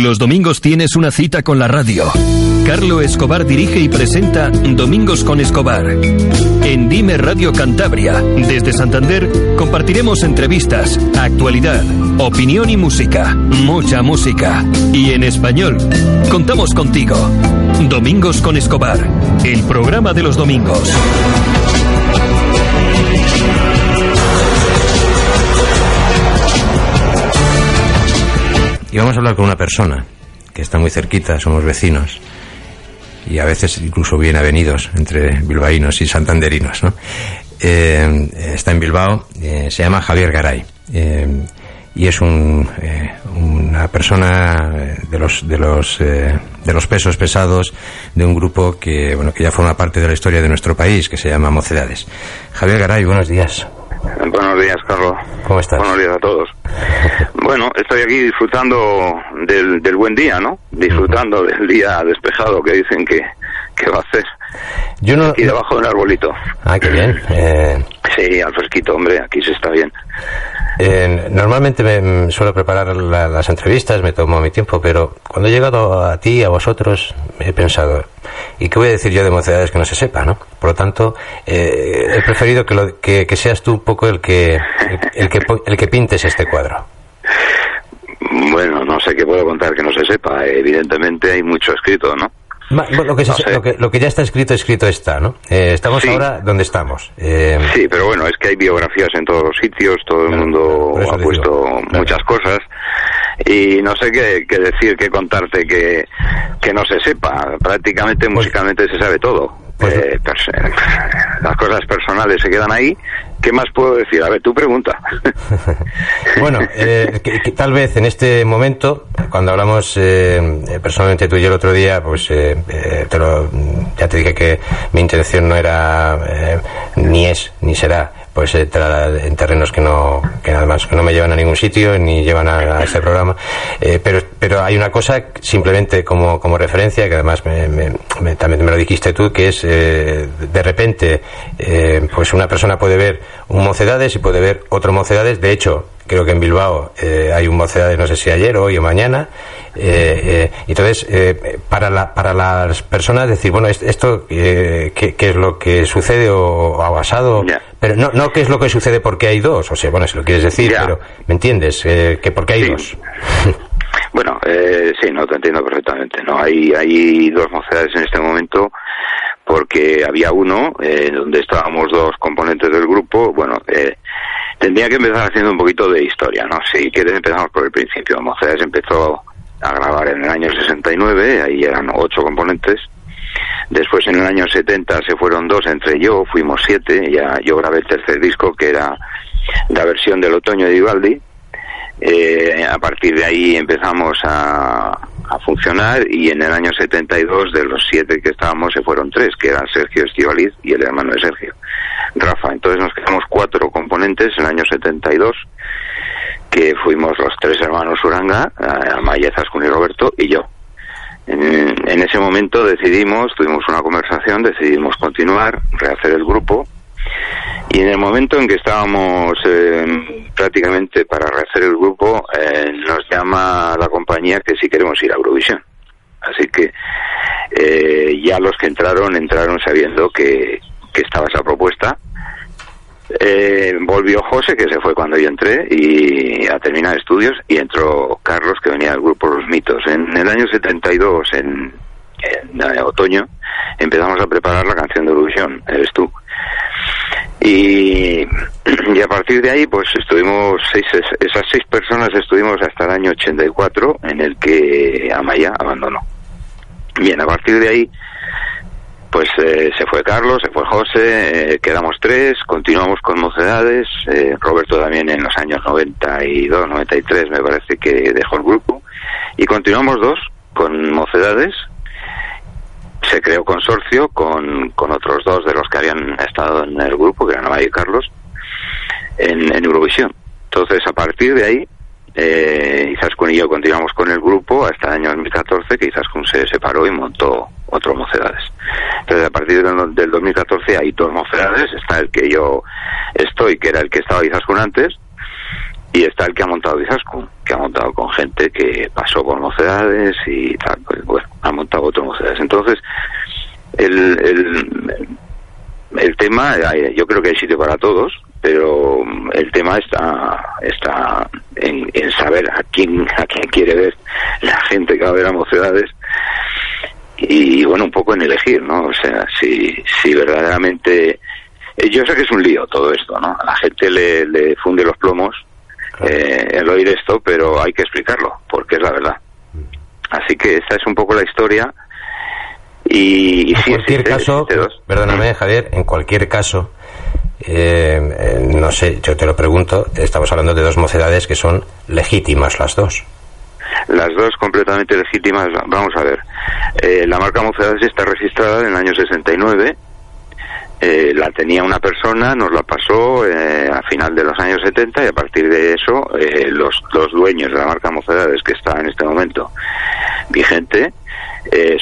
Los domingos tienes una cita con la radio. Carlo Escobar dirige y presenta Domingos con Escobar. En Dime Radio Cantabria, desde Santander, compartiremos entrevistas, actualidad, opinión y música. Mucha música. Y en español. Contamos contigo. Domingos con Escobar. El programa de los domingos. Y vamos a hablar con una persona que está muy cerquita, somos vecinos y a veces incluso bien avenidos entre bilbaínos y santanderinos. ¿no? Eh, está en Bilbao, eh, se llama Javier Garay eh, y es un, una persona de los de los de los pesos pesados de un grupo que bueno que ya forma parte de la historia de nuestro país que se llama Mocedades. Javier Garay, buenos días. Buenos días, Carlos. ¿Cómo estás? Buenos días a todos. Bueno, estoy aquí disfrutando del, del buen día, ¿no? Disfrutando del día despejado que dicen que, que va a hacer. Yo no, Aquí debajo de un arbolito. Ah, qué bien. Eh, Sí, al fresquito, hombre, aquí se está bien. eh, normalmente me mm, suelo preparar la- las entrevistas, me tomo mi tiempo, pero cuando he llegado a ti, a vosotros, he pensado, ¿y qué voy a decir yo de mocedades que no se sepa, no? Por lo tanto, eh, he preferido que, lo- que, que seas tú un poco el que, el, el que, el que pintes este cuadro. Bueno, no sé qué puedo contar que no se sepa. Evidentemente hay mucho escrito, ¿no? Lo, que se- No sé. lo, que, lo que ya está escrito, escrito está, ¿no? Eh, estamos Sí. ahora donde estamos. Eh, Sí, pero bueno, es que hay biografías en todos los sitios, todo el mundo ha puesto digo, claro. muchas cosas y no sé qué, qué decir, qué contarte que, que no se sepa. Prácticamente musicalmente se sabe todo. Pues- Eh, las cosas personales se quedan ahí. ¿Qué más puedo decir? A ver, tú pregunta. Bueno, eh, tal vez en este momento, cuando hablamos eh, eh, personalmente tú y yo el otro día, pues eh, eh, te ya te dije que mi intención no era, eh, ni es, ni será, pues entrar en terrenos que no, que nada más, que no me llevan a ningún sitio ni llevan a, a este programa. Eh, pero, pero hay una cosa simplemente como, como referencia, que además me- me- me- también me lo dijiste tú, que es eh, de repente, eh, pues una persona puede ver un Mocedades y puede ver otro Mocedades. De hecho, creo que en Bilbao eh, hay un Mocedades, no sé si ayer, hoy o mañana. Eh, eh, entonces, eh, para, la, para las personas decir, bueno, es- esto, eh, ¿qué, qué es lo que sucede o, ha pasado? Ya. Pero no, no qué es lo que sucede porque hay dos, o sea, bueno, si lo quieres decir, pero ¿me entiendes? Eh, que porque hay Sí. dos. Bueno, eh, sí, no te entiendo perfectamente. No hay hay dos mocedades en este momento porque había uno eh, donde estábamos dos componentes del grupo. Bueno, eh, tendría que empezar haciendo un poquito de historia, ¿no? Si quieres empezamos por el principio. Mocedades empezó a grabar en el año 69, ahí eran ocho componentes. Después en el año 70 se fueron dos, entre yo fuimos siete, ya yo grabé el tercer disco que era la versión del otoño de Vivaldi. Eh, a partir de ahí empezamos a, a funcionar y en el año 72 de los siete que estábamos se fueron tres, que eran Sergio Estivaliz y el hermano de Sergio, Rafa. Entonces nos quedamos cuatro componentes en el año 72 que fuimos los tres hermanos Uranga, eh, Amaya, Zascun y Roberto y yo. En, en ese momento decidimos, tuvimos una conversación, decidimos continuar, rehacer el grupo y en el momento en que estábamos eh, prácticamente para rehacer el grupo, eh, nos llama la compañía que si queremos ir a Eurovisión. Así que eh, ya los que entraron, entraron sabiendo que, estaba esa propuesta. Eh, volvió José, que se fue cuando yo entré, y a terminar estudios, y entró Carlos, que venía del grupo Los Mitos. En el año 72, en, en eh, otoño, empezamos a preparar la canción de Eurovisión, Eres tú. Y, y a partir de ahí, pues estuvimos, seis, es- esas seis personas estuvimos hasta el año 84, en el que Amaya abandonó. Bien, a partir de ahí, pues eh, se fue Carlos, se fue José, eh, quedamos tres, continuamos con Mocedades, eh, Roberto también en los años 92, 93 me parece que dejó el grupo, y continuamos dos con Mocedades, se creó consorcio con, con otros dos de los que habían estado en el grupo, que eran Amaya y Carlos, en, en Eurovisión. Entonces, a partir de ahí, eh, Izaskun y yo continuamos con el grupo hasta el año 2014, que Izaskun se separó y montó otro Mocedades. Entonces, a partir del, del 2014 hay dos Mocedades, está el que yo estoy, que era el que estaba Izaskun antes, y está el que ha montado Izaskun, que ha montado con gente que pasó por mocedades y tal, pues bueno, ha montado otras mocedades. Entonces, el, el, el tema, yo creo que hay sitio para todos, pero el tema está está en, en, saber a quién a quién quiere ver la gente que va a ver a mocedades y bueno un poco en elegir no o sea si si verdaderamente eh, yo sé que es un lío todo esto no a la gente le, le funde los plomos eh, el oír esto pero hay que explicarlo porque es la verdad así que esta es un poco la historia y, en cualquier caso perdóname Javier en cualquier caso eh, eh, no sé, yo te lo pregunto, estamos hablando de dos mocedades que son legítimas las dos. Las dos completamente legítimas, vamos a ver. Eh, la marca Mocedades está registrada en el año 69. Eh, la tenía una persona, nos la pasó eh, a final de los años 70 y a partir de eso los, los dueños de la marca Mocedades que está en este momento vigente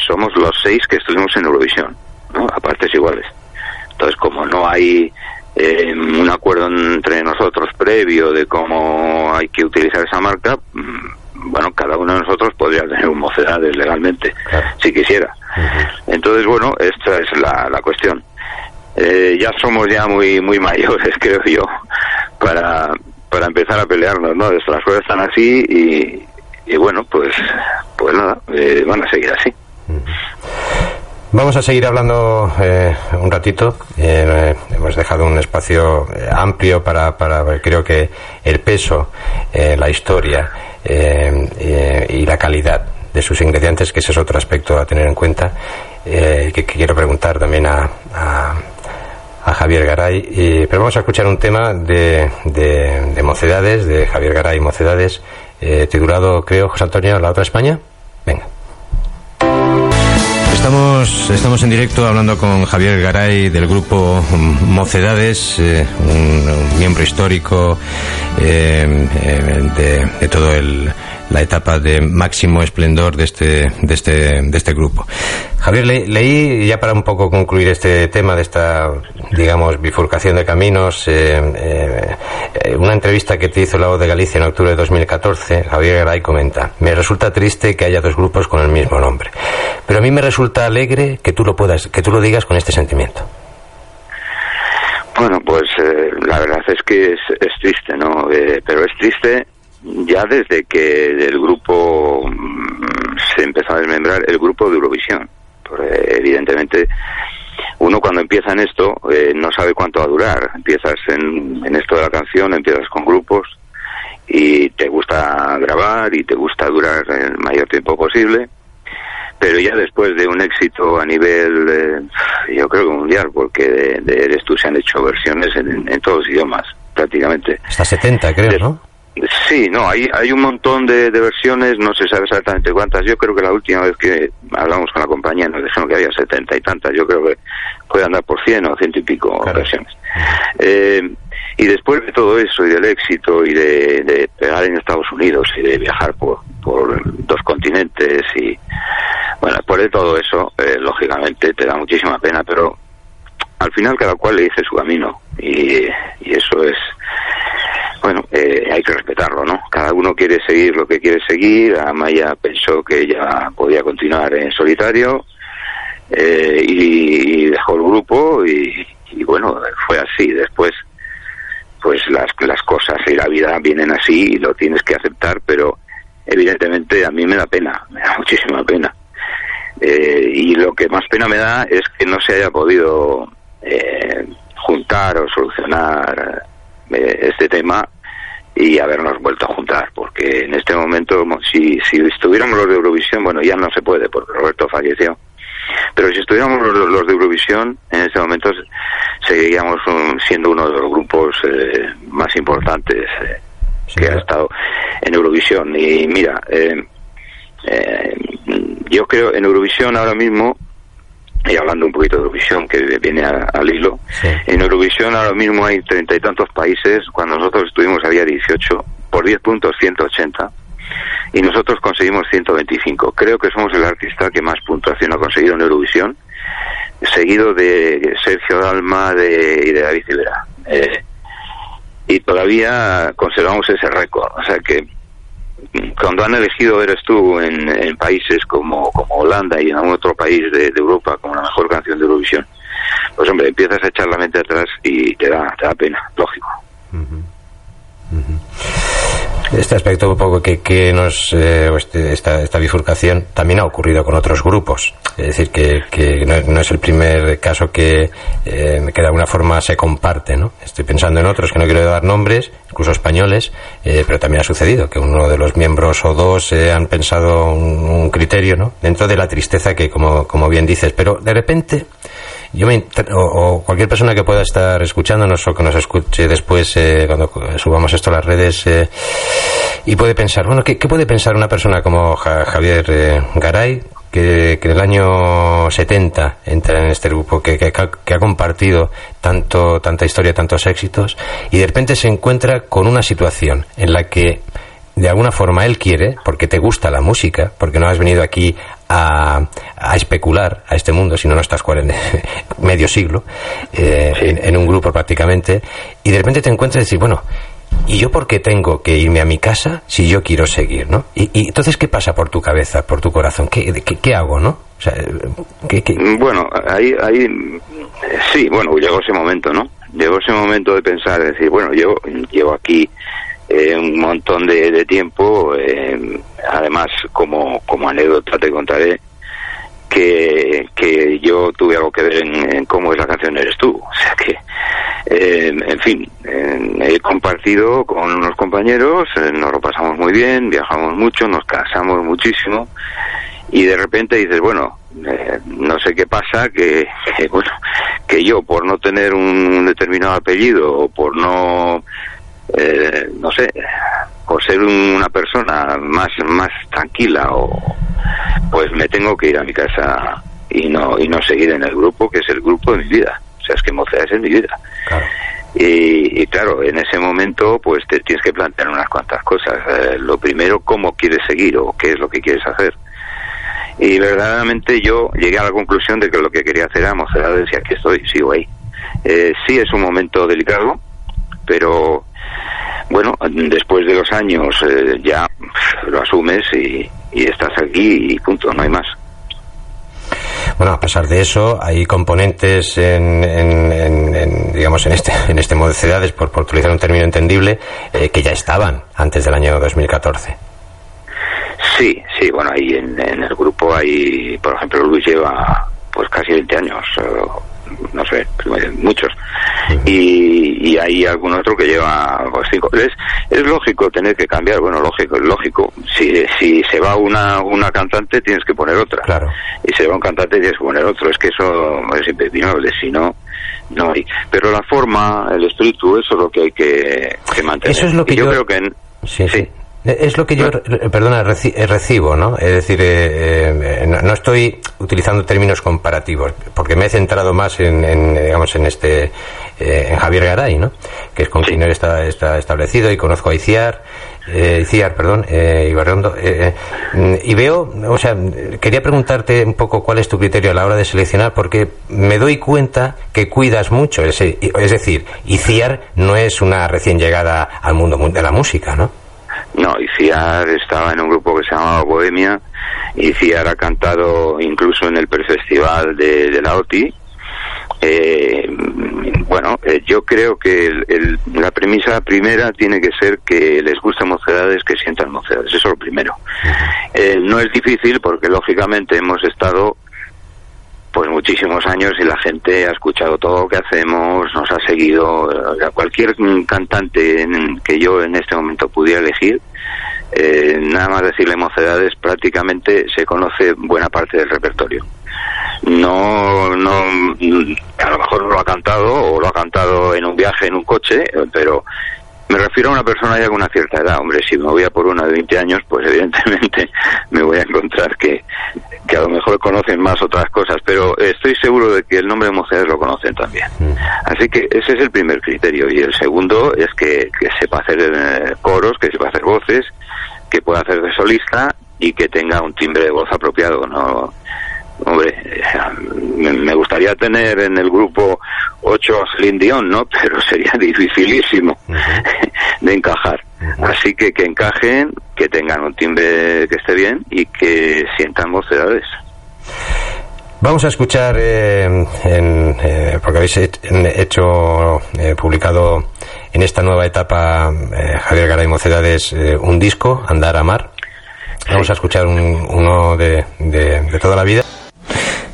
somos los seis que estuvimos en Eurovisión, ¿no? a partes iguales. Entonces, como no hay eh, un acuerdo entre nosotros previo de cómo hay que utilizar esa marca, mm, bueno, cada uno de nosotros podría tener un mocedades legalmente, si quisiera. Entonces, bueno, esta es la, la cuestión. Eh, ya somos ya muy muy mayores, creo yo, para, para empezar a pelearnos, ¿no? Las cosas están así y, bueno, pues, pues nada, eh, van a seguir así. Vamos a seguir hablando eh, un ratito. Eh, hemos dejado un espacio eh, amplio para, para creo que el peso, eh, la historia y la calidad de sus ingredientes, que ese es otro aspecto a tener en cuenta, que, que, quiero preguntar también a, a, Javier Garay. Pero vamos a escuchar un tema de, de, de Mocedades, de Javier Garay Mocedades, titulado, creo, José Antonio, La Otra España. Venga. Estamos, estamos en directo hablando con Javier Garay del grupo Mocedades, eh, un, miembro histórico eh, eh, de, todo el, la etapa de máximo esplendor de este, de este, de este grupo. Javier, le, leí, ya para un poco concluir este tema de esta, digamos, bifurcación de caminos, eh, eh, una entrevista que te hizo la voz de Galicia en octubre de 2014, Javier Garay comenta, me resulta triste que haya dos grupos con el mismo nombre, pero a mí me resulta alegre que tú lo puedas, que tú lo digas con este sentimiento. Bueno, pues eh, la verdad es que es, es triste, ¿no? Eh, pero es triste ya desde que el grupo mm, se empezó a desmembrar el grupo de Eurovisión. Porque evidentemente, uno cuando empieza en esto eh, no sabe cuánto va a durar. Empiezas en, en, esto de la canción, empiezas con grupos y te gusta grabar y te gusta durar el mayor tiempo posible. Pero ya después de un éxito a nivel, eh, yo creo que mundial, porque de, de Eres tú se han hecho versiones en, en todos los idiomas, prácticamente. Hasta 70, creo, de, ¿no? Sí, no, hay, hay un montón de, de, versiones, no se sabe exactamente cuántas. Yo creo que la última vez que hablamos con la compañía nos dijeron que había setenta y tantas. Yo creo que puede andar por cien o ciento y pico claro. versiones. Eh, y después de todo eso y del éxito y de, de, pegar en Estados Unidos y de viajar por, por dos continentes y, bueno, después de todo eso, eh, lógicamente te da muchísima pena, pero al final cada cual le dice su camino y, y eso es bueno, eh, hay que respetarlo, ¿no? Cada uno quiere seguir lo que quiere seguir. Amaya pensó que ella podía continuar en solitario eh, y, dejó el grupo y, bueno, fue así. Después, pues las, las cosas y la vida vienen así y lo tienes que aceptar, pero evidentemente a mí me da pena, me da muchísima pena. Eh, y lo que más pena me da es que no se haya podido eh, juntar o solucionar este tema y habernos vuelto a juntar, porque en este momento, si, si estuviéramos los de Eurovisión, bueno, ya no se puede, porque Roberto falleció, pero si estuviéramos los, los de Eurovisión, en este momento seguiríamos un, siendo uno de los grupos eh, más importantes eh, sí, que ha estado en Eurovisión. Y mira, eh, eh, yo creo en Eurovisión ahora mismo y hablando un poquito de Eurovisión, que viene a, al hilo, sí. en Eurovisión ahora mismo hay treinta y tantos países, cuando nosotros estuvimos había 18, por 10 puntos 180, y nosotros conseguimos 125. Creo que somos el artista que más puntuación ha conseguido en Eurovisión, seguido de Sergio Dalma de, y de David Rivera. Eh, y todavía conservamos ese récord. O sea que cuando han elegido eres tú en, países como, como Holanda y en algún otro país de, Europa como la mejor canción de Eurovisión, pues hombre, empiezas a echar la mente atrás y te da, te da pena, lógico. Este aspecto un poco que, que nos eh, este, esta, esta, bifurcación también ha ocurrido con otros grupos. Es decir, que, que no, es el primer caso que, eh, que de alguna forma se comparte. ¿no? Estoy pensando en otros que no quiero dar nombres, incluso españoles, eh, pero también ha sucedido que uno de los miembros o dos eh, han pensado un, un, criterio ¿no? dentro de la tristeza que, como, como bien dices, pero de repente yo me, o, cualquier persona que pueda estar escuchándonos o que nos escuche después eh, cuando subamos esto a las redes eh, y puede pensar, bueno, ¿qué, puede pensar una persona como Javier eh, Garay que, en el año 70 entra en este grupo, que, que, que, ha compartido tanto, tanta historia, tantos éxitos, y de repente se encuentra con una situación en la que de alguna forma él quiere, porque te gusta la música, porque no has venido aquí a, a especular a este mundo, si no, no estás medio siglo eh, en, un grupo prácticamente, y de repente te encuentras y decir, bueno, ¿y yo por qué tengo que irme a mi casa si yo quiero seguir, no? Y, entonces, ¿qué pasa por tu cabeza, por tu corazón? ¿Qué, qué, hago, no? O sea, Bueno, ahí, ahí, sí, bueno, llegó ese momento, ¿no? Llegó ese momento de pensar, decir, bueno, yo llevo aquí eh, un montón de, tiempo. Eh, además, como, como anécdota te contaré que, que yo tuve algo que ver en, cómo es la canción Eres tú. O sea que, eh, en fin, he compartido con unos compañeros, nos lo pasamos muy bien, viajamos mucho, nos casamos muchísimo y de repente dices, bueno, no sé qué pasa, que, bueno, que yo por no tener un determinado apellido o por no eh, no sé, por ser una persona más, más tranquila o pues me tengo que ir a mi casa y no, y no seguir en el grupo que es el grupo de mi vida. O sea, es que Mocedades es mi vida. Y, claro, en ese momento pues te tienes que plantear unas cuantas cosas. Eh, lo primero, cómo quieres seguir o qué es lo que quieres hacer. Y verdaderamente yo llegué a la conclusión de que lo que quería hacer era Mocedades y aquí estoy, sigo ahí. Eh, sí es un momento delicado, pero bueno, después de los años eh, ya lo asumes y, estás aquí y punto, no hay más. Bueno, a pesar de eso, hay componentes en, digamos, en este, en este modo de ciudades, por, utilizar un término entendible, eh, que ya estaban antes del año 2014. Sí, sí, bueno, ahí en, en, el grupo hay, por ejemplo, Luis lleva pues casi 20 años, no sé, muchos. Y, y hay algún otro que lleva pues, cinco. Es, es lógico tener que cambiar, bueno, lógico, es lógico. Si, si se va una, una cantante, tienes que poner otra. Claro. Y se va un cantante, tienes que poner otro. Es que eso es impepinable, si no, no hay. Pero la forma, el espíritu, eso es lo que hay que, mantener. Eso es lo que yo, creo que... En, sí. sí. Es lo que yo, perdona, eh, recibo, ¿no? Es decir, eh, eh, no, estoy utilizando términos comparativos, porque me he centrado más en, digamos, en este, en Javier Garay, ¿no? Que es con quien él está, está, establecido y conozco a Iciar, Iciar, perdón, Ibarrondo, y veo, o sea, quería preguntarte un poco cuál es tu criterio a la hora de seleccionar, porque me doy cuenta que cuidas mucho, es, es decir, Iciar no es una recién llegada al mundo de la música, ¿no? No, Iciar estaba en un grupo que se llamaba Bohemia. Iciar ha cantado incluso en el prefestival de, de la OTI. Eh, bueno, eh, yo creo que la premisa primera tiene que ser que les gusten mocedades, que sientan mocedades. Eso es lo primero. Eh, no es difícil porque lógicamente hemos estado pues muchísimos años y la gente ha escuchado todo lo que hacemos, nos ha seguido. Cualquier cantante que yo en este momento pudiera elegir, eh, nada más decirle mocedades, prácticamente se conoce buena parte del repertorio. No, no, a lo mejor no lo ha cantado o lo ha cantado en un viaje en un coche, pero me refiero a una persona ya con una cierta edad. Hombre, si me voy a por una de 20 años, pues evidentemente me voy a encontrar que, que a lo mejor conocen más otras cosas, pero estoy seguro de que el nombre de mujeres lo conocen también. Mm. Así que ese es el primer criterio. Y el segundo es que, sepa hacer eh, coros, que sepa hacer voces, que pueda hacer de solista y que tenga un timbre de voz apropiado. No, hombre, me gustaría tener en el grupo ocho a ¿no? Pero sería dificilísimo de encajar. Así que que encajen, que tengan un timbre que esté bien y que sientan mocedades. Vamos a escuchar, eh, eh, porque habéis hecho, eh, publicado en esta nueva etapa, Javier Garay Mocedades, un disco, Andar a Mar. Vamos a escuchar uno de, de toda la vida.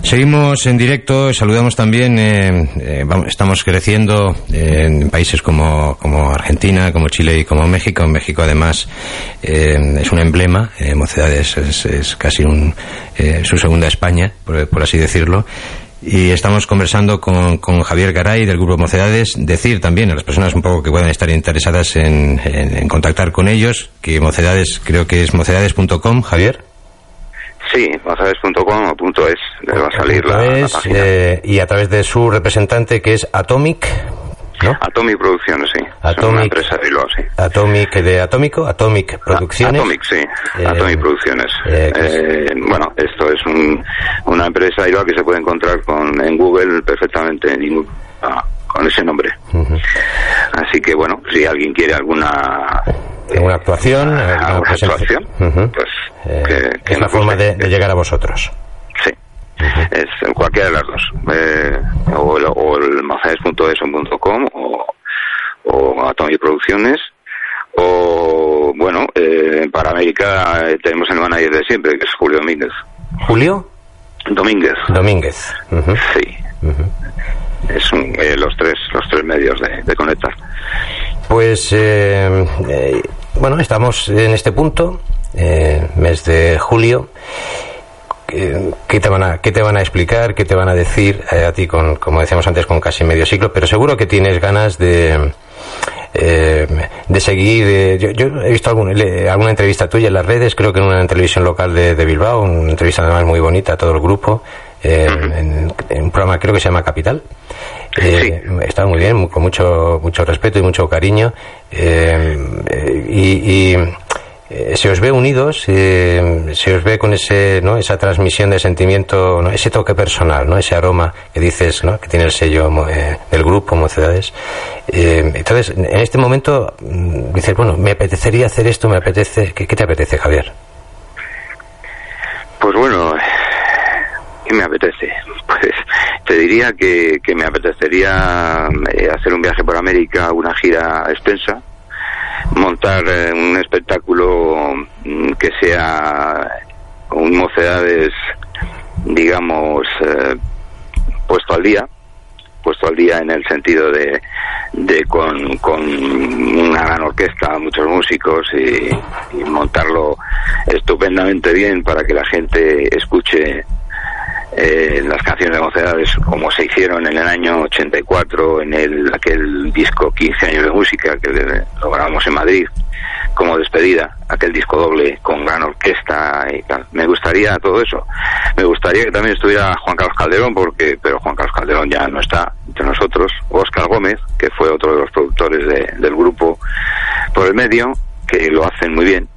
Seguimos en directo, saludamos también, eh, eh, estamos creciendo en países como, como, Argentina, como Chile y como México. En México además eh, es un emblema, Mocedades es, es, casi un, su segunda España, por, así decirlo. Y estamos conversando con, con, Javier Garay del Grupo Mocedades. Decir también a las personas un poco que puedan estar interesadas en, en contactar con ellos, que Mocedades creo que es mocedades.com, Javier. Sí, mozades.com o punto .es, va a salir la, página. Eh, y a través de su representante que es Atomic, ¿no? Atomic Producciones, sí. Atomic, una empresa de sí. Atomic de Atómico, Atomic Producciones. Atomic, sí. Eh, Atomic Producciones. Eh, eh bueno, esto es un, una empresa de que se puede encontrar con en Google perfectamente ah, con ese nombre. Así que bueno, si alguien quiere alguna alguna actuación, alguna actuación, pues eh, es una forma de, llegar a vosotros. Sí, es cualquiera de las dos. Eh, o el, o el o, o Atomic Producciones o bueno, eh, para América eh, tenemos el manager de siempre, que es Julio Domínguez. ¿Julio? Domínguez. Domínguez. Sí. Es los tres los tres medios de, de conectar. Pues bueno, estamos en este punto eh, mes de julio. ¿Qué te, van a, ¿Qué te van a explicar? ¿Qué te van a decir eh, a ti, con, como decíamos antes, con casi medio siglo? Pero seguro que tienes ganas de, eh, de seguir. yo, he visto alguna, alguna entrevista tuya en las redes, creo que en una televisión local de, Bilbao, una entrevista además muy bonita a todo el grupo, en, un programa creo que se llama Capital. Eh, Estaba muy bien, con mucho, mucho respeto y mucho cariño. y, y eh, se os ve unidos, eh, se os ve con ese, ¿no? esa transmisión de sentimiento, ¿no? ese toque personal, ¿no? ese aroma que dices, ¿no? que tiene el sello eh, del grupo Mocedades. entonces, en este momento mm, dices, bueno, me apetecería hacer esto, me apetece. ¿Qué, te apetece, Javier? Pues bueno, ¿qué me apetece? Pues te diría que, que me apetecería hacer un viaje por América, una gira extensa montar eh, un espectáculo mm, que sea un mocedades, digamos, eh, puesto al día, puesto al día en el sentido de, con, con una gran orquesta, muchos músicos y montarlo estupendamente bien para que la gente escuche eh, las canciones de mocedades como se hicieron en el año 84 en el aquel disco 15 años de música que logramos en Madrid como despedida, aquel disco doble con gran orquesta y tal. Me gustaría todo eso. Me gustaría que también estuviera Juan Carlos Calderón, porque pero Juan Carlos Calderón ya no está entre nosotros. Oscar Gómez, que fue otro de los productores del grupo por el medio, que lo hacen muy bien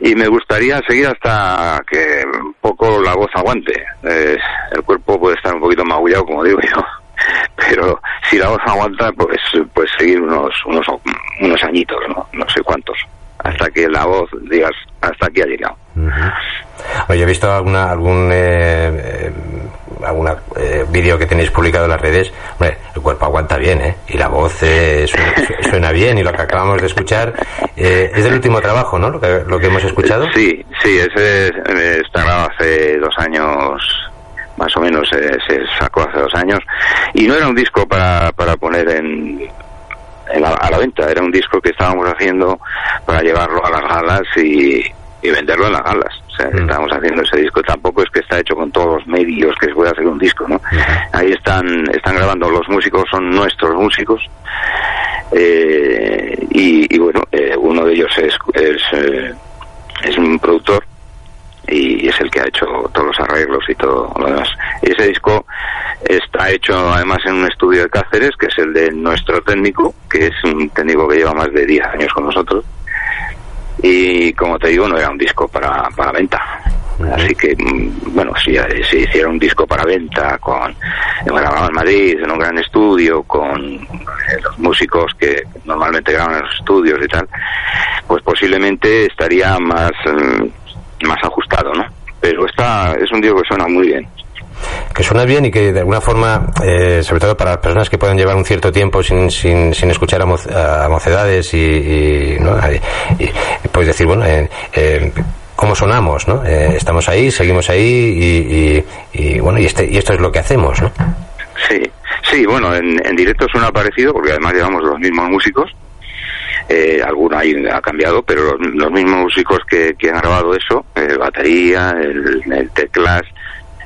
y me gustaría seguir hasta que un poco la voz aguante. el cuerpo puede estar un poquito magullado, como digo yo, pero si la voz aguanta, pues pues seguir unos unos unos añitos, no, no sé cuántos, hasta que la voz digas hasta aquí ha llegado. Oye, he visto alguna algún eh, eh alguna eh, vídeo que tenéis publicado en las redes. el cuerpo aguanta bien, ¿eh? Y la voz eh, suena, bien y lo que acabamos de escuchar es del último trabajo, ¿no? Lo que, lo que hemos escuchado. Sí, sí, ese está grabado hace dos años más o menos se sacó hace dos años y no era un disco para, para poner en, a la venta era un disco que estábamos haciendo para llevarlo a las galas y, y venderlo en las galas. O sea, mm. estamos haciendo ese disco. Tampoco es que está hecho con todos los medios que se puede hacer un disco, ¿no? Ahí están, están grabando los músicos, son nuestros músicos. Eh, y, bueno, eh, uno de ellos es, es, eh, es un productor y es el que ha hecho todos los arreglos y todo lo demás. Ese disco está hecho además en un estudio de Cáceres, que es el de nuestro técnico, que es un técnico que lleva más de 10 años con nosotros y como te digo no era un disco para, para venta. Así que, mm, bueno, si se hiciera un disco para venta con grabado en Madrid, en un gran estudio, con eh, los músicos que normalmente graban en los estudios y tal, pues posiblemente estaría más, mm, más ajustado, ¿no? Pero está, es un disco que suena muy bien que suena bien y que de alguna forma, eh, sobre todo para las personas que pueden llevar un cierto tiempo sin, sin, sin escuchar a, mocedades y, ¿no? pues decir, bueno, eh, eh, cómo sonamos, ¿no? estamos ahí, seguimos ahí y, bueno, y, este, y esto es lo que hacemos, ¿no? Sí, sí, bueno, en, en directo suena parecido porque además llevamos los mismos músicos. Eh, alguno ahí ha cambiado, pero los, mismos músicos que, que han grabado eso, batería, el, el teclas,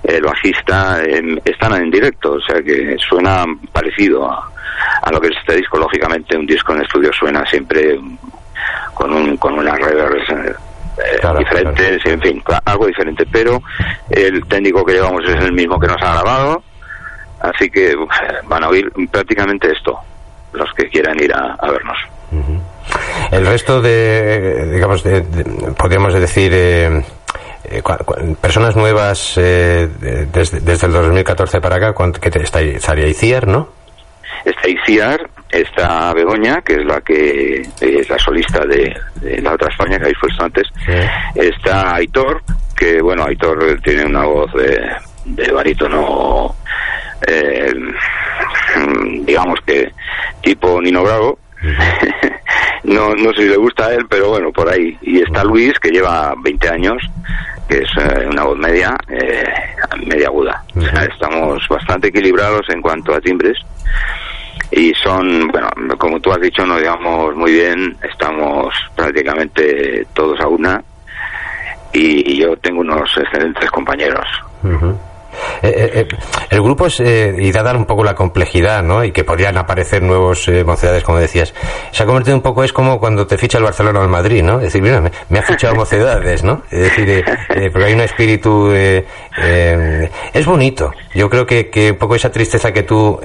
el bajista están en directo, o sea que suena parecido a, lo que es este disco. Lógicamente, un disco en estudio suena siempre con, un, con unas reverbs eh, diferentes, en fin, algo diferente. Pero el técnico que llevamos es el mismo que nos ha grabado, así que van a oír prácticamente esto, los que quieran ir a, vernos. El resto de, digamos, podríamos decir. Eh, eh, personas nuevas eh, desde, desde, el 2014 para acá, que está, estaría Iciar, ¿no? Está Iciar, está Begoña, que es la que es la solista de, la otra España, que ahí fue antes. Está Aitor, que bueno, Aitor tiene una voz de, de barítono, eh, digamos que tipo Nino Bravo. no, no sé si le gusta a él, pero bueno, por ahí. Y está Luis, que lleva 20 años, que es eh, una voz media, eh, media aguda. estamos bastante equilibrados en cuanto a timbres. Y son, bueno, como tú has dicho, nos llevamos muy bien, estamos prácticamente todos a una. Y, yo tengo unos excelentes compañeros. Eh, eh, el grupo es, y da dar un poco la complejidad, ¿no? Y que podrían aparecer nuevos mocedades, como decías. Se ha convertido un poco, es como cuando te ficha el Barcelona o el Madrid, ¿no? Es decir, mira, me, ha fichado mocedades, ¿no? Es decir, porque hay un espíritu. es bonito. Yo creo que, que, un poco esa tristeza que tú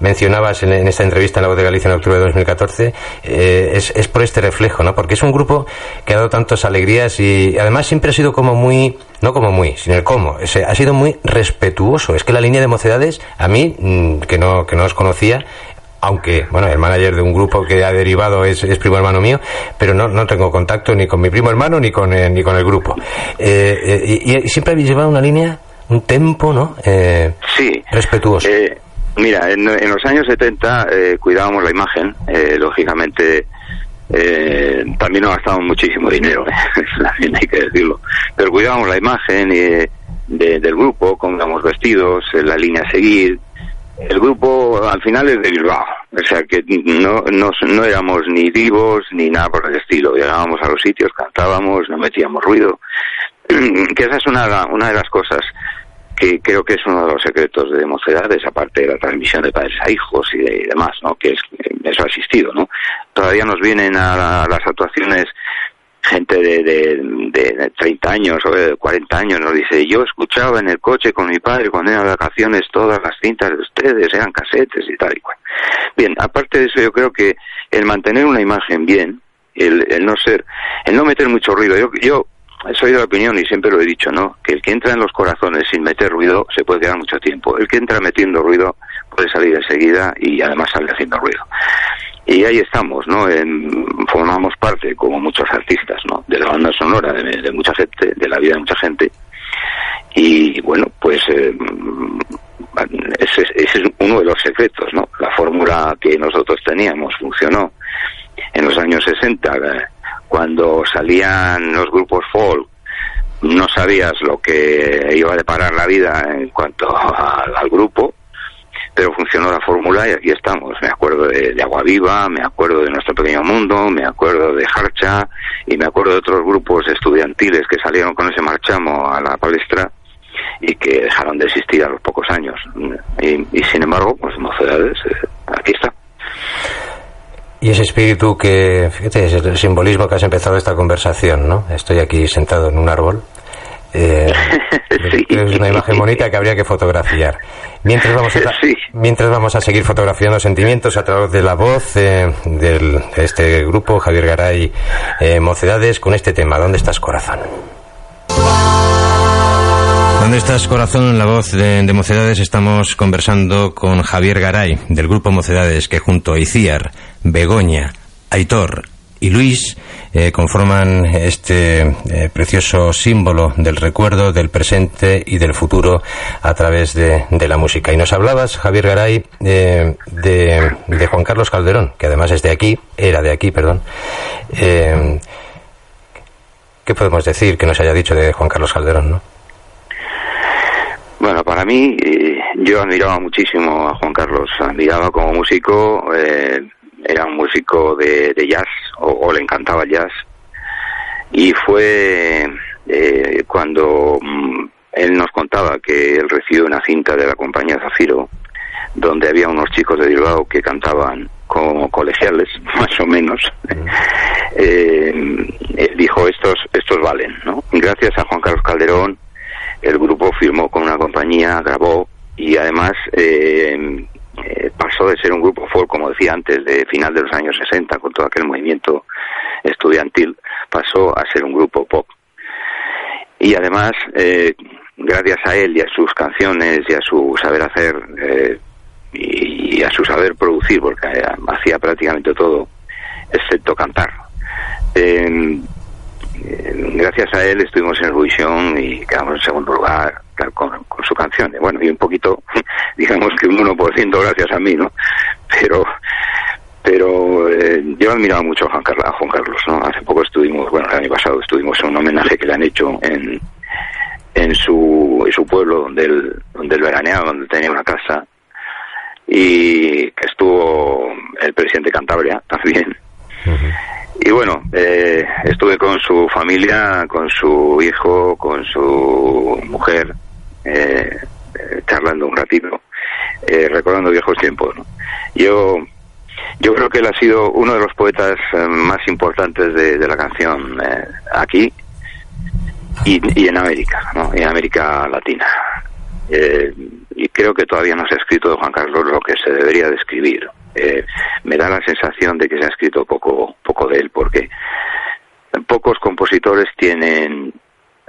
mencionabas en, esta entrevista en La Voz de Galicia en octubre de 2014 es, es por este reflejo, ¿no? Porque es un grupo que ha dado tantas alegrías y además siempre ha sido como muy no como muy, sino el cómo. Ha sido muy respetuoso. Es que la línea de mocedades, a mí, mm, que no, que no os conocía, aunque, bueno, el manager de un grupo que ha derivado es, es primo hermano mío, pero no, no tengo contacto ni con mi primo hermano ni con, eh, ni con el grupo. Eh, eh, y, siempre habéis llevado una línea, un tempo, ¿no? sí. Respetuoso. mira, en, en, los años 70 cuidábamos la imagen, lógicamente eh, también nos gastamos muchísimo dinero, ¿eh? hay que decirlo. Pero cuidábamos la imagen eh, del grupo, cómo íbamos vestidos, la línea a seguir. El grupo al final es de Bilbao, o sea que no, no, no éramos ni vivos ni nada por el estilo. Llegábamos a los sitios, cantábamos, no metíamos ruido. que esa es una, una de las cosas que creo que es uno de los secretos de Mocedades, aparte de la transmisión de padres a hijos y, de, demás, ¿no? Que es, eso ha existido, ¿no? Todavía nos vienen a, las actuaciones gente de, de, 30 años o de 40 años nos dice, yo escuchaba en el coche con mi padre cuando eran vacaciones todas las cintas de ustedes, eran casetes y tal y cual. Bien, aparte de eso yo creo que el mantener una imagen bien, el, el no ser, el no meter mucho ruido, yo, yo soy de la opinión y siempre lo he dicho, ¿no? Que el que entra en los corazones sin meter ruido se puede quedar mucho tiempo. El que entra metiendo ruido puede salir enseguida y además sale haciendo ruido. Y ahí estamos, ¿no? formamos parte, como muchos artistas, ¿no? De la banda sonora de, mucha gente, de la vida de mucha gente. Y bueno, pues eh, ese, ese, es uno de los secretos, ¿no? La fórmula que nosotros teníamos funcionó en los años 60 cuando salían los grupos folk, no sabías lo que iba a deparar la vida en cuanto al grupo, pero funcionó la fórmula y aquí estamos. Me acuerdo de, Agua Viva, me acuerdo de Nuestro Pequeño Mundo, me acuerdo de Harcha y me acuerdo de otros grupos estudiantiles que salieron con ese marchamo a la palestra y que dejaron de existir a los pocos años. Y, sin embargo, pues mocedades, eh, aquí está. Y ese espíritu que, fíjate, es el simbolismo que has empezado esta conversación, ¿no? Estoy aquí sentado en un árbol. Eh, Es una imagen bonita que habría que fotografiar. Mientras vamos a, mientras vamos a seguir fotografiando sentimientos a través de la voz eh, de este grupo, Javier Garay, eh, Mocedades, con este tema, ¿Dónde estás, corazón? ¿Dónde estás, corazón? En la voz de, Mocedades estamos conversando con Javier Garay, del grupo Mocedades, que junto a Iciar, Begoña, Aitor y Luis eh, conforman este eh, precioso símbolo del recuerdo, del presente y del futuro a través de, la música. Y nos hablabas, Javier Garay, eh, de, Juan Carlos Calderón, que además es de aquí, era de aquí, perdón. ¿Qué podemos decir que nos haya dicho de Juan Carlos Calderón, no? Bueno, para mí, yo admiraba muchísimo a Juan Carlos, admiraba como músico, era un músico de, jazz o, le encantaba el jazz. Y fue eh, cuando mm, él nos contaba que él recibió una cinta de la compañía Zafiro donde había unos chicos de Bilbao que cantaban como colegiales más o menos. Eh, él dijo estos estos valen no gracias a Juan Carlos Calderón el grupo firmó con una compañía grabó y además eh, eh, pasó de ser un grupo folk, como decía antes, de final de los años 60, con todo aquel movimiento estudiantil, pasó a ser un grupo pop. Y además, eh, gracias a él y a sus canciones y a su saber hacer eh, y, a su saber producir, porque hacía prácticamente todo, excepto cantar. gracias a él estuvimos en Eurovisión y quedamos en segundo lugar con, su canción. Bueno, y un poquito, digamos que un 1% gracias a mí, ¿no? Pero pero eh, yo admiraba mucho a Juan, Carlos, a Juan Carlos, ¿no? Hace poco estuvimos, bueno, el año pasado estuvimos en un homenaje que le han hecho en, en, su, en su pueblo, donde él, donde él veraneaba, donde tenía una casa, y que estuvo el presidente Cantabria también. Y bueno, eh, estuve con su familia, con su hijo, con su mujer, eh, eh, charlando un ratito, eh, recordando viejos tiempos. Yo, yo creo que él ha sido uno de los poetas más importantes de, la canción aquí y, en América, en América Latina. y creo que todavía no se ha escrito de Juan Carlos lo que se debería de escribir. me da la sensación de que se ha escrito poco, poco de él, porque pocos compositores tienen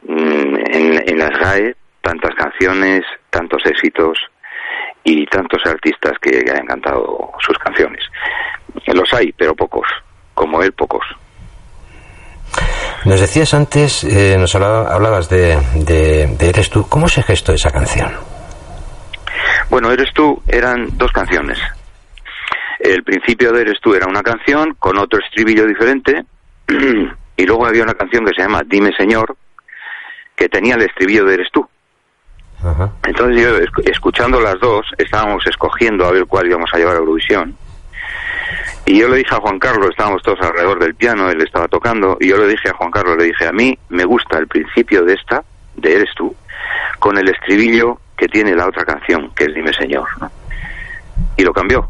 mm, en, en las GAE tantas canciones, tantos éxitos y tantos artistas que han cantado sus canciones. Los hay, pero pocos, como él, pocos. Nos decías antes, eh, nos hablabas de, de, Eres tú. ¿Cómo se gestó esa canción? Bueno, Eres tú eran dos canciones. El principio de Eres tú era una canción con otro estribillo diferente y luego había una canción que se llama Dime Señor que tenía el estribillo de Eres tú. Entonces yo, escuchando las dos, estábamos escogiendo a ver cuál íbamos a llevar a Eurovisión. Y yo le dije a Juan Carlos, estábamos todos alrededor del piano, él estaba tocando, y yo le dije a Juan Carlos, le dije, a mí me gusta el principio de esta, de Eres tú, con el estribillo que tiene la otra canción, que es Dime Señor. Y lo cambió.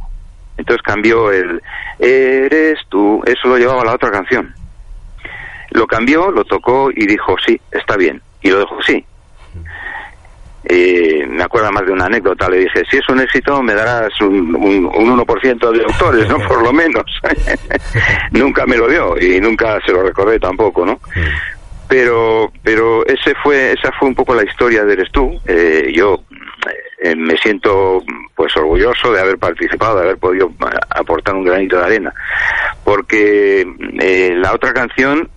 Entonces cambió el Eres tú, eso lo llevaba la otra canción. Lo cambió, lo tocó y dijo, sí, está bien. Y lo dejó, sí, eh, me acuerdo más de una anécdota, le dije, si es un éxito me darás un, un, 1% de autores, ¿no? Por lo menos. nunca me lo dio y nunca se lo recordé tampoco, ¿no? Pero, pero ese fue, esa fue un poco la historia de Eres tú. Eh, yo eh, me siento pues orgulloso de haber participado, de haber podido aportar un granito de arena, porque la otra canción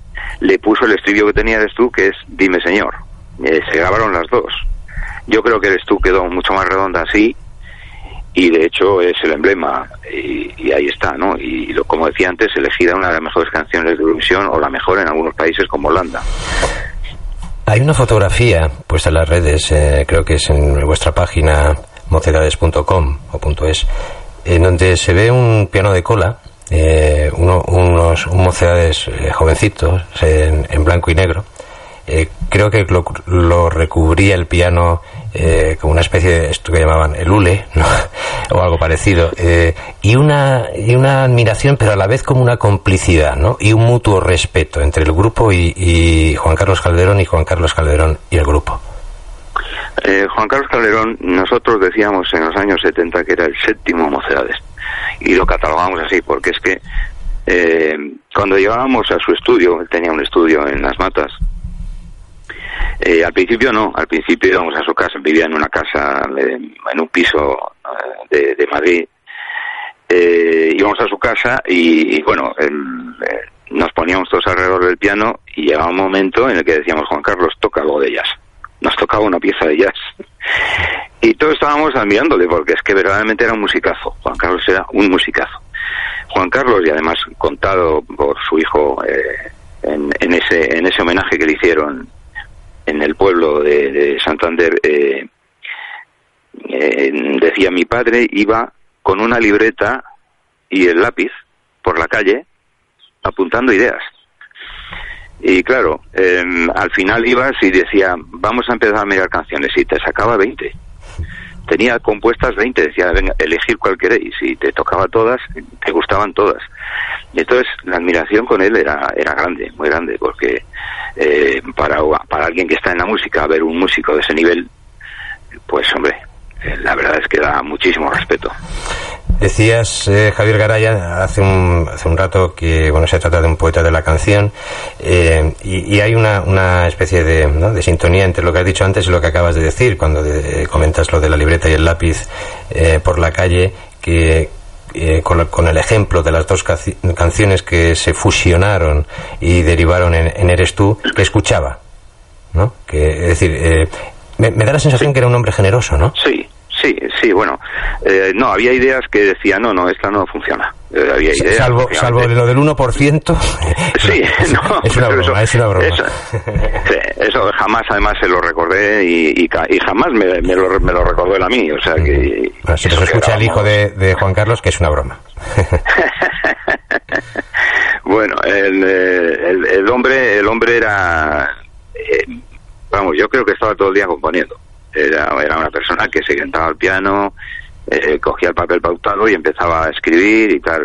le puso el estribillo que tenía Eres tú, que es Dime Señor. se grabaron las dos yo creo que eres tú quedó mucho más redonda así y de hecho es el emblema y, ahí está, ¿no? Y lo, como decía antes, elegida una de las mejores canciones de Eurovisión o la mejor en algunos países como Holanda. Hay una fotografía puesta en las redes, eh, creo que es en vuestra página mocedades.com o .es, en donde se ve un piano de cola, eh, unos un mocedades eh, jovencitos en blanco y negro, eh, creo que lo, recubría el piano eh, como una especie de esto que llamaban el hule o algo parecido eh, y una y una admiración pero a la vez como una complicidad y un mutuo respeto entre el grupo y, Juan Carlos Calderón y Juan Carlos Calderón y el grupo. Juan Carlos Calderón nosotros decíamos en los años 70 que era el séptimo Mocedades y lo catalogamos así porque es que cuando llegábamos a su estudio él tenía un estudio en las matas Eh, al principio no, al principio íbamos a su casa, vivía en una casa, en un piso de, de Madrid, eh, íbamos a su casa y, bueno, eh, nos poníamos todos alrededor del piano y llegaba un momento en el que decíamos, Juan Carlos, toca algo de jazz. Nos tocaba una pieza de jazz. Y todos estábamos admirándole porque es que verdaderamente era un musicazo. Juan Carlos era un musicazo. Juan Carlos, y además contado por su hijo eh, en, ese, en ese homenaje que le hicieron en el pueblo de, Santander, eh, decía mi padre iba con una libreta y el lápiz por la calle apuntando ideas. Y claro, em, al final ibas y decía, vamos a empezar a mirar canciones y te sacaba 20. Tenía compuestas 20, decía, venga, elegir cuál queréis y te tocaba todas, te gustaban todas. Entonces la admiración con él era, era grande, muy grande, porque eh, para, para alguien que está en la música, ver un músico de ese nivel, pues hombre, eh, la verdad es que da muchísimo respeto. Decías, eh, Javier Garaya, hace un, hace un rato que bueno se trata de un poeta de la canción eh, y, hay una, una especie de, de, sintonía entre lo que has dicho antes y lo que acabas de decir cuando comentas lo de la libreta y el lápiz por la calle, que, con, el ejemplo de las dos canciones que se fusionaron y derivaron en, Eres tú, que escuchaba, ¿no? Que, es decir, me, da la sensación que era un hombre generoso, ¿no? Sí, sí, sí, bueno. Eh, no, había ideas que decían, no, no, esta no funciona. Eh, había ideas, salvo, salvo lo del 1%. Sí, no, es una broma, eso, es una broma. Eso, jamás, además, se lo recordé y, y, jamás me, me, lo, me, lo, recordó él a mí. O sea que. Bueno, si lo escucha el hijo de, de, Juan Carlos, que es una broma. bueno, el, eh, el, el, hombre, el hombre era. Eh, vamos, yo creo que estaba todo el día componiendo. Era, era una persona que se sentaba al piano, eh, cogía el papel pautado y empezaba a escribir y tal.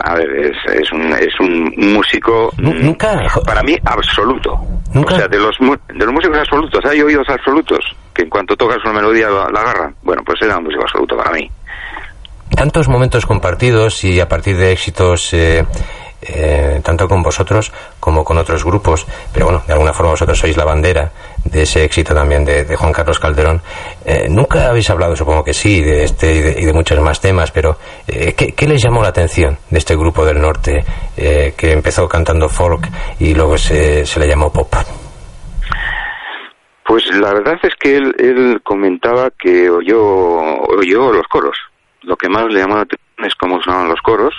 a ver, es, es, un, es un músico nunca para mí absoluto. ¿Nunca? O sea, de los, de los músicos absolutos, hay oídos absolutos que en cuanto tocas una melodía la, agarran. Bueno, pues era un músico absoluto para mí. Tantos momentos compartidos y a partir de éxitos eh, eh, tanto con vosotros como con otros grupos, pero bueno, de alguna forma vosotros sois la bandera de ese éxito también de, Juan Carlos Calderón. Eh, nunca habéis hablado, supongo que sí, de este y de, muchos más temas, pero eh, ¿qué, les llamó la atención de este grupo del norte que empezó cantando folk y luego se, se le llamó pop? Pues la verdad es que él, él comentaba que oyó, oyó los coros. Lo que más le llamó la atención es cómo sonaban los coros,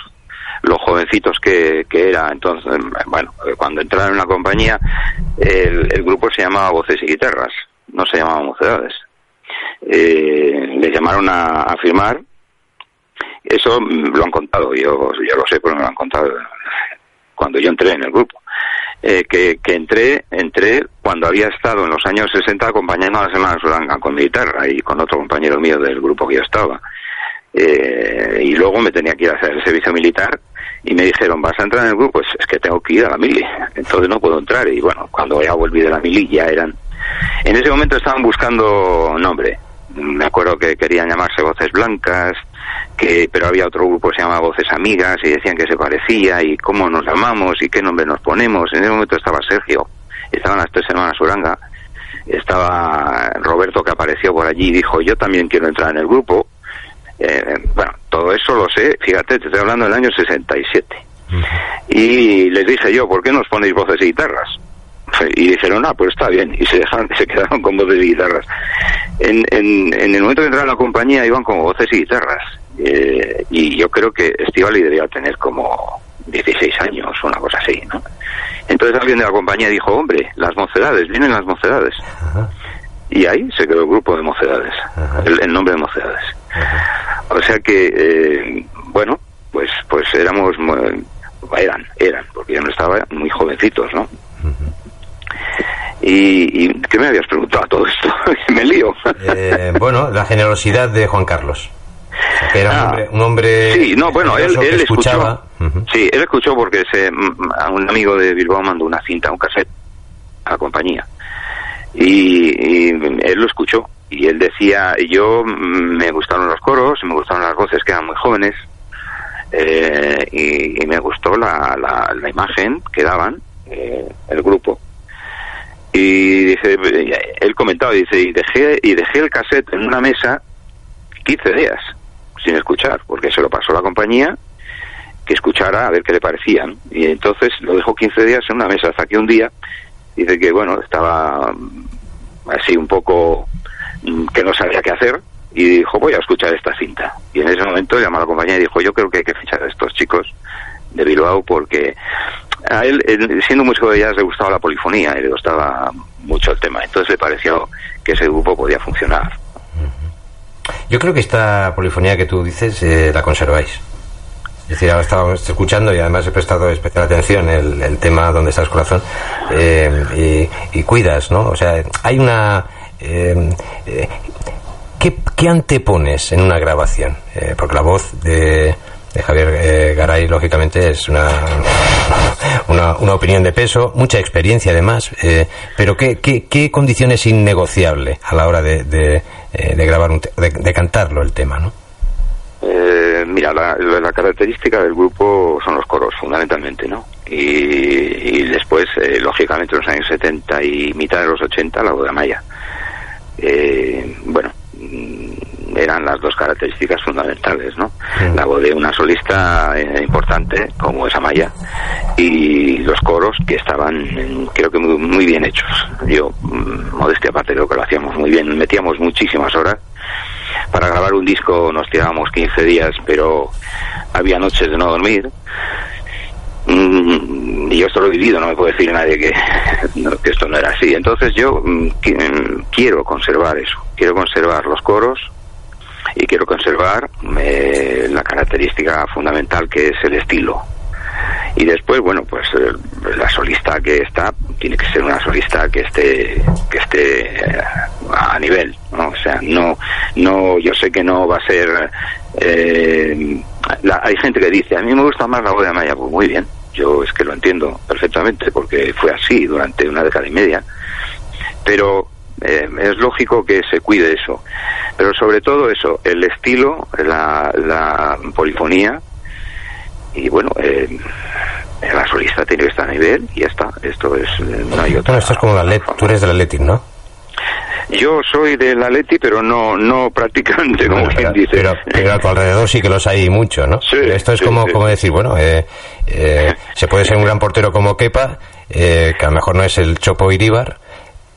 los jovencitos que, era. Entonces, bueno, cuando entraron en la compañía, el, grupo se llamaba Voces y Guitarras, no se llamaba Mocedades. Eh, les llamaron a, firmar. Eso lo han contado, yo, yo lo sé porque me lo han contado cuando yo entré en el grupo. Eh, que, que, entré, entré cuando había estado en los años 60 acompañando a la Semana Suranga con mi guitarra y con otro compañero mío del grupo que yo estaba. Eh, y luego me tenía que ir a hacer el servicio militar y me dijeron, ¿vas a entrar en el grupo? Pues es que tengo que ir a la mili, entonces no puedo entrar. Y bueno, cuando ya volví de la mili ya eran... En ese momento estaban buscando nombre. Me acuerdo que querían llamarse Voces Blancas, que pero había otro grupo que se llamaba Voces Amigas y decían que se parecía y cómo nos llamamos y qué nombre nos ponemos. En ese momento estaba Sergio, estaban las tres hermanas Uranga, estaba Roberto que apareció por allí y dijo, yo también quiero entrar en el grupo eh, bueno, todo eso lo sé, fíjate, te estoy hablando del año 67. Y les dije yo, ¿por qué nos ponéis voces y guitarras? Y dijeron, ah, pues está bien. Y se dejaron, se quedaron con voces y guitarras. En, en, en el momento de entrar a la compañía iban como voces y guitarras. Eh, y yo creo que Estivali debía tener como 16 años o una cosa así, ¿no? Entonces alguien de la compañía dijo, hombre, las mocedades, vienen las mocedades. Y ahí se quedó el grupo de mocedades, el, nombre de mocedades. O sea que, eh, bueno, pues pues éramos, eran, eran, porque yo no estaba muy jovencitos, ¿no? y, y, ¿qué me habías preguntado todo esto? me lío. Eh, bueno, la generosidad de Juan Carlos. que era un, ah, hombre, Sí, no, bueno, él, él escuchaba. Sí, él escuchó porque se, a un amigo de Bilbao mandó una cinta, un cassette a la compañía. y él lo escuchó y él decía, yo mm, me gustaron los coros, me gustaron las voces que eran muy jóvenes, eh, y, me gustó la, la, imagen que daban eh, el grupo. Y dice, él comentaba, dice, y dejé, y dejé el cassette en una mesa 15 días sin escuchar, porque se lo pasó la compañía que escuchara a ver qué le parecían. Y entonces lo dejó 15 días en una mesa, hasta que un día dice que, bueno, estaba así un poco mm, que no sabía qué hacer y dijo, voy a escuchar esta cinta. Y en ese momento llamó a la compañía y dijo, yo creo que hay que fichar a estos chicos de Bilbao porque a él, siendo músico de jazz, le gustaba la polifonía y le gustaba mucho el tema. Entonces le pareció que ese grupo podía funcionar. Yo creo que esta polifonía que tú dices eh, la conserváis. Es decir, ahora estamos escuchando y además he prestado especial atención el, tema donde está el corazón eh, y, cuidas, ¿no? O sea, hay una... Eh, ¿qué, ¿qué, antepones en una grabación? porque la voz de de Javier eh, Garay, lógicamente, es una, una, una, opinión de peso, mucha experiencia además, eh, pero ¿qué, qué, qué condición es innegociable a la hora de, de, eh, grabar, un de, cantarlo el tema, no? mira, la, característica del grupo son los coros, fundamentalmente, ¿no? Y, después, lógicamente, los años 70 y mitad de los 80, la boda maya. Bueno, eran las dos características fundamentales, ¿no? La voz de una solista eh, importante como esa Maya y los coros que estaban, creo que muy, bien hechos. Yo, mm, modestia aparte, creo que lo hacíamos muy bien, metíamos muchísimas horas. Para grabar un disco nos tirábamos 15 días, pero había noches de no dormir. Mm, y yo esto lo he vivido, no me puede decir nadie que, que esto no era así. Entonces yo mm, quiero conservar eso, quiero conservar los coros, y quiero conservar eh, la característica fundamental que es el estilo. Y después, bueno, pues eh, la solista que está tiene que ser una solista que esté que esté eh, a nivel, ¿no? O sea, no no yo sé que no va a ser hay gente que dice, a mí me gusta más la voz de Amaya, pues muy bien. Yo es que lo entiendo perfectamente porque fue así durante una década y media. Pero eh, es lógico que se cuide eso. Pero sobre todo eso, el estilo, la, polifonía y bueno, eh, la solista tiene que estar a nivel y ya está. Esto es, no hay otra. esto es como la Leti, tú eres del Atleti, ¿no? Yo soy del Atleti, pero no no practicante, como quien dice. Pero, pero, a tu alrededor sí que los hay mucho, ¿no? esto es como, como decir, bueno, eh, se puede ser un gran portero como Kepa, que a lo mejor no es el Chopo Iríbar,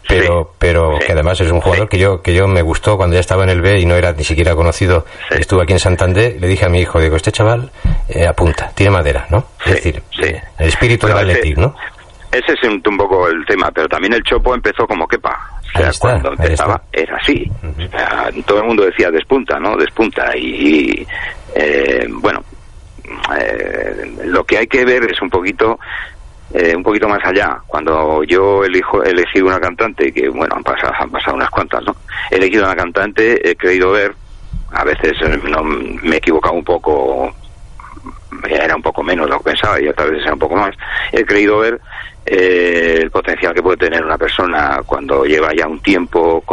pero pero que además es un jugador que yo que yo me gustó cuando ya estaba en el B y no era ni siquiera conocido estuve aquí en Santander le dije a mi hijo digo este chaval eh, apunta tiene madera no es decir el espíritu del Atlético no ese es un, poco el tema pero también el Chopo empezó como quepa o sea, cuando empezaba era así. Todo el mundo decía despunta no despunta y, eh, bueno eh, lo que hay que ver es un poquito eh, un poquito más allá, cuando yo elijo, he elegido una cantante, que bueno, han pasado, han pasado unas cuantas, ¿no? He elegido una cantante, he creído ver, a veces eh, no, me he equivocado un poco, era un poco menos lo que pensaba y otras veces era un poco más, he creído ver eh, el potencial que puede tener una persona cuando lleva ya un tiempo,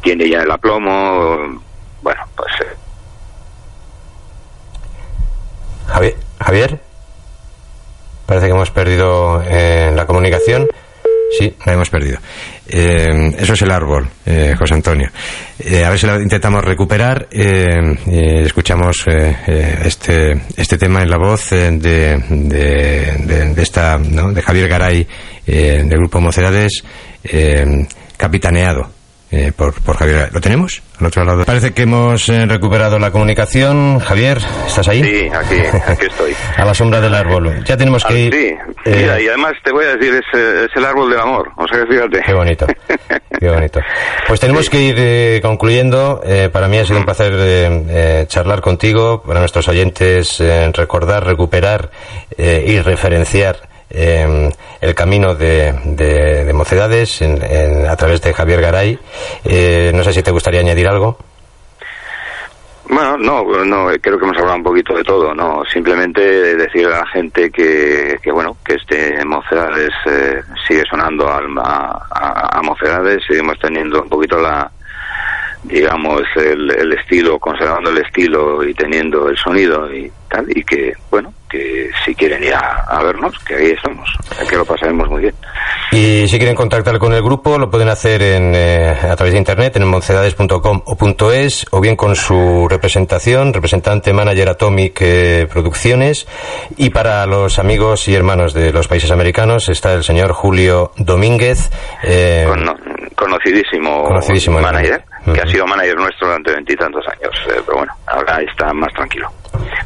tiene ya el aplomo, bueno, pues... Javier, Javier. Parece que hemos perdido eh, la comunicación. Sí, la hemos perdido. Eh, eso es el árbol, eh, José Antonio. a ver si lo intentamos recuperar. escuchamos este, este tema en la voz de, de, de, esta, ¿no? de Javier Garay, del grupo Mocedades, capitaneado eh, por, por, Javier. ¿Lo tenemos? Al otro lado. Parece que hemos eh, recuperado la comunicación. Javier, ¿estás ahí? Sí, aquí, aquí estoy. a la sombra del árbol. Ya tenemos que ah, ir. Sí, Mira, y además te voy a decir, es, es, el árbol del amor. O sea, fíjate. Qué bonito. Qué bonito. Pues tenemos que ir eh, concluyendo. para mí ha sido un placer charlar contigo. Para nuestros oyentes, recordar, recuperar y referenciar eh, el camino de, de, Mocedades a través de Javier Garay. Eh, no sé si te gustaría añadir algo. Bueno, no, no, creo que hemos hablado un poquito de todo, no, simplemente decir a la gente que, que bueno, que este Mocedades eh, sigue sonando a, a, a, Mocedades, seguimos teniendo un poquito la, digamos, el, el estilo, conservando el estilo y teniendo el sonido y tal, y que, bueno, que si quieren ir a, vernos, que ahí estamos, que lo pasaremos muy bien. Y si quieren contactar con el grupo, lo pueden hacer en, eh, a través de internet, en moncedades.com o .es, o bien con su representación, representante manager Atomic eh, Producciones. Y para los amigos y hermanos de los países americanos está el señor Julio Domínguez. Eh, conocidísimo, conocidísimo manager, que ha sido manager nuestro durante veintitantos años. pero bueno, ahora está más tranquilo.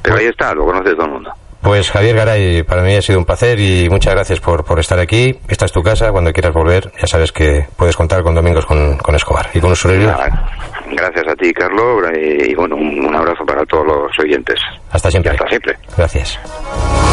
Pero ahí está, lo conoce todo el mundo. Pues Javier Garay, para mí ha sido un placer y muchas gracias por, por estar aquí. Esta es tu casa, cuando quieras volver, ya sabes que puedes contar con Domingos con, con Escobar y con los Gracias a ti, Carlos, y, bueno, un, un, abrazo para todos los oyentes. Hasta siempre. hasta siempre. Gracias.